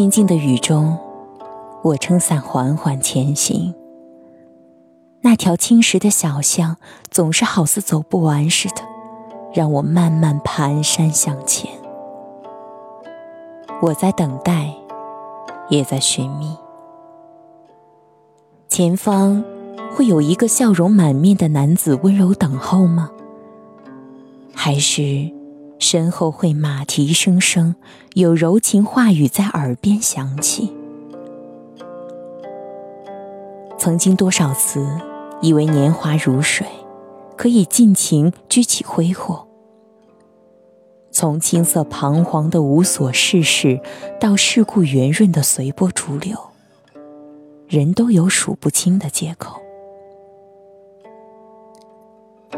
静静的雨中，我撑伞缓缓前行。那条青石的小巷，总是好似走不完似的，让我慢慢蹒跚向前。我在等待，也在寻觅。前方会有一个笑容满面的男子温柔等候吗？还是身后会马蹄声声，有柔情话语在耳边响起？曾经多少次以为年华如水，可以尽情掬起挥霍。从青涩彷徨的无所事事，到世故圆润的随波逐流，人都有数不清的借口。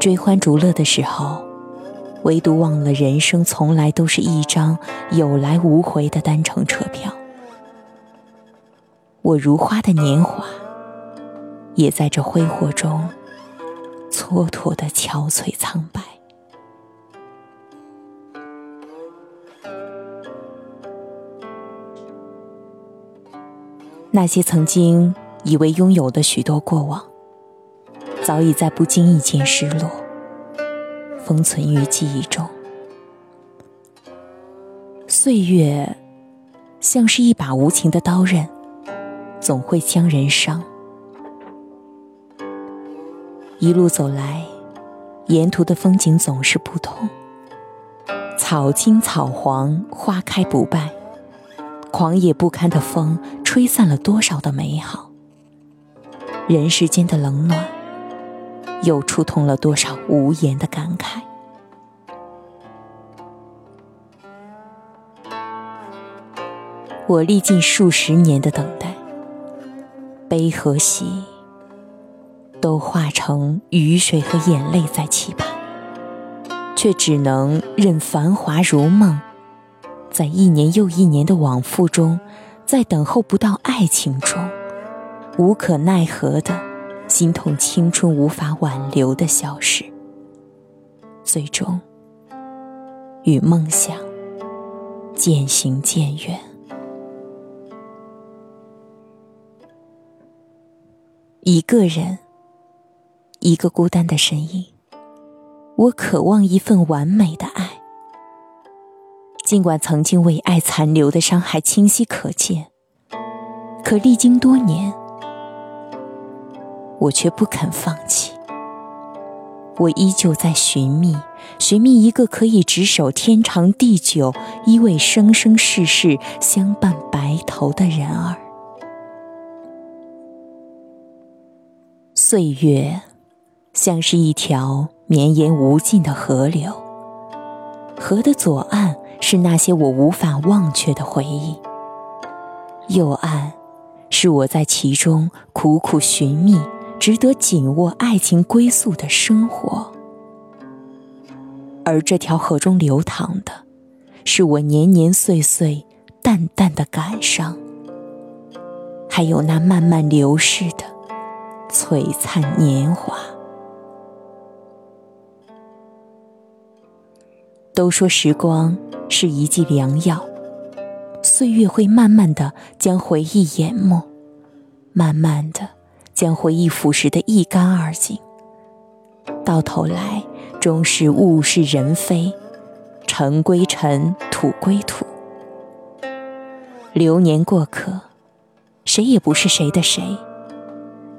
追欢逐乐的时候，唯独忘了人生从来都是一张有来无回的单程车票。我如花的年华，也在这挥霍中蹉跎的憔悴苍白。那些曾经以为拥有的许多过往，早已在不经意间失落，封存于记忆中。岁月像是一把无情的刀刃，总会将人伤。一路走来，沿途的风景总是不同，草青草黄，花开不败。狂野不堪的风，吹散了多少的美好；人世间的冷暖，又触痛了多少无言的感慨。我历尽数十年的等待，悲和喜，都化成雨水和眼泪在期盼，却只能任繁华如梦。在一年又一年的往复中，在等候不到爱情中，无可奈何的心痛，青春无法挽留的消失，最终与梦想渐行渐远。一个人，一个孤单的身影，我渴望一份完美的爱。尽管曾经为爱残留的伤害清晰可见，可历经多年，我却不肯放弃。我依旧在寻觅，寻觅一个可以执手天长地久、依偎生生世世、相伴白头的人儿。岁月像是一条绵延无尽的河流，河的左岸。是那些我无法忘却的回忆，右岸是我在其中苦苦寻觅、值得紧握爱情归宿的生活，而这条河中流淌的，是我年年岁岁淡淡的感伤，还有那慢慢流逝的璀璨年华。都说时光。是一剂良药，岁月会慢慢的将回忆淹没，慢慢的将回忆腐蚀的一干二净，到头来终是物是人非，尘归尘，土归土。流年过客，谁也不是谁的谁，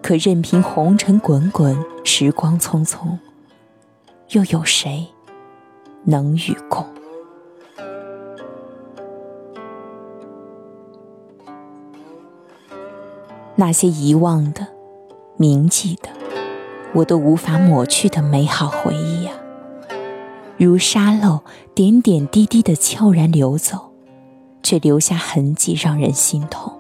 可任凭红尘滚滚，时光匆匆，又有谁能与共？那些遗忘的、铭记的，我都无法抹去的美好回忆呀，如沙漏，点点滴滴的悄然流走，却留下痕迹，让人心痛。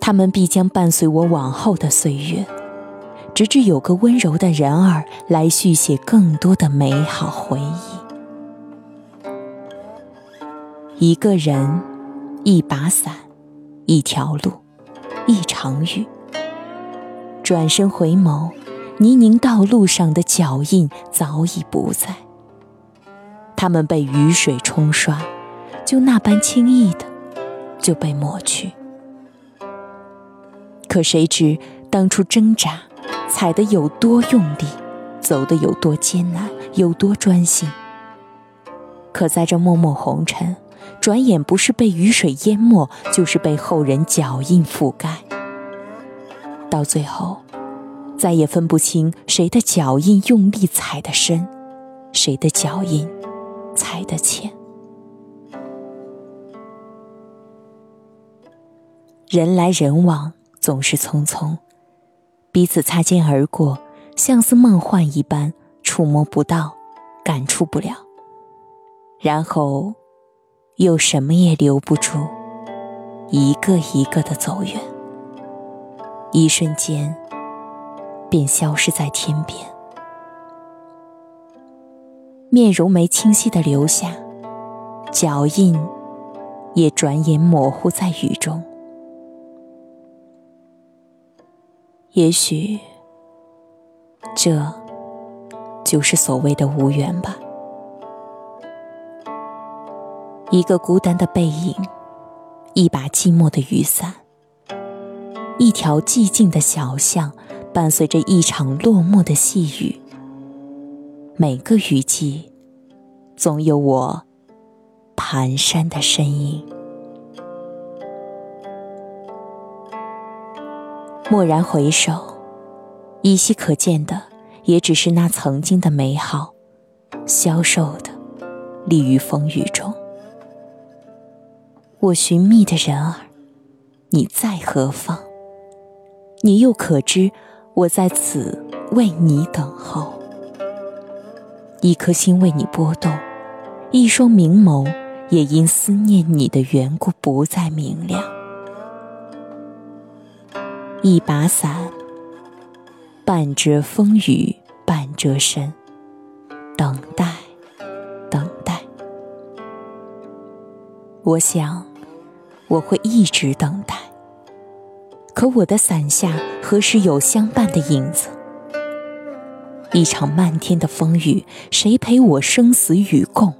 他们必将伴随我往后的岁月，直至有个温柔的人儿来续写更多的美好回忆。一个人，一把伞。一条路，一场雨。转身回眸，泥泞道路上的脚印早已不在。他们被雨水冲刷，就那般轻易的就被抹去。可谁知当初挣扎，踩得有多用力，走得有多艰难，有多专心。可在这默默红尘，转眼不是被雨水淹没，就是被后人脚印覆盖。到最后，再也分不清谁的脚印用力踩得深，谁的脚印踩得浅。人来人往，总是匆匆，彼此擦肩而过，像似梦幻一般，触摸不到，感触不了。然后，又什么也留不住，一个一个的走远，一瞬间便消失在天边，面容没清晰的留下，脚印也转眼模糊在雨中。也许，这就是所谓的无缘吧。一个孤单的背影，一把寂寞的雨伞，一条寂静的小巷，伴随着一场落寞的细雨。每个雨季，总有我蹒跚的身影。蓦然回首，依稀可见的，也只是那曾经的美好，消瘦的，立于风雨中。我寻觅的人儿，你在何方？你又可知我在此为你等候？一颗心为你波动，一双明眸也因思念你的缘故不再明亮。一把伞，半遮风雨半遮身，等待，等待。我想。我会一直等待，可我的伞下何时有相伴的影子？一场漫天的风雨，谁陪我生死与共？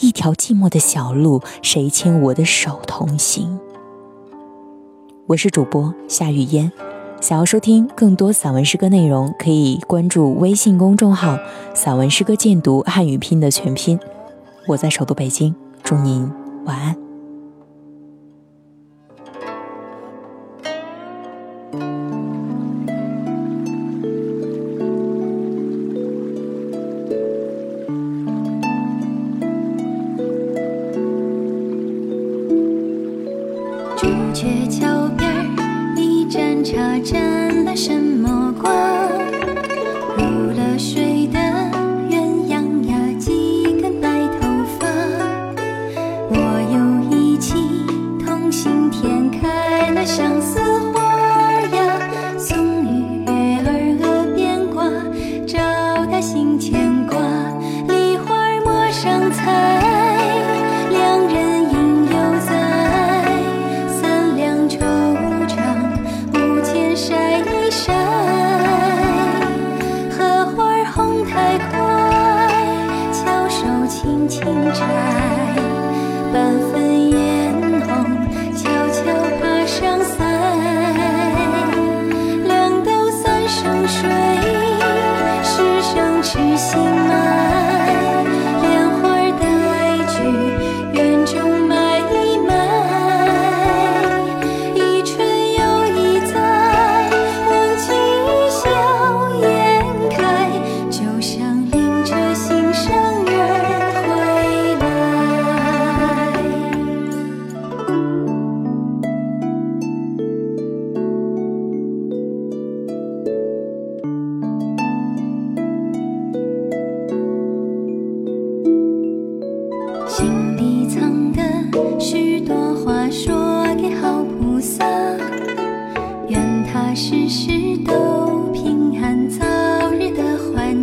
一条寂寞的小路，谁牵我的手同行？我是主播夏雨嫣，想要收听更多散文诗歌内容，可以关注微信公众号“散文诗歌鉴读汉语拼的全拼”。我在首都北京，祝您晚安。朱雀桥边一盏茶沾了什么光？入了水的鸳鸯呀，几根白头发。我有一妻同心田，开了相思。清茶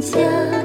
家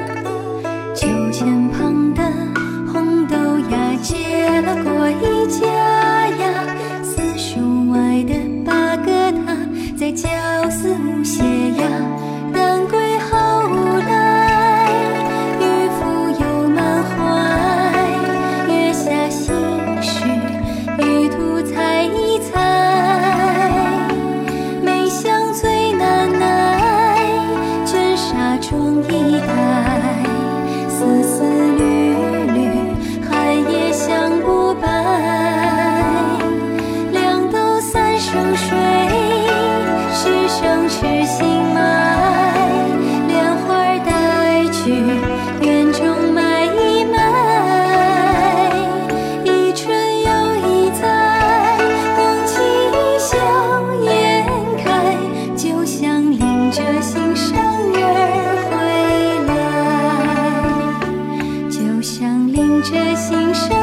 这心声。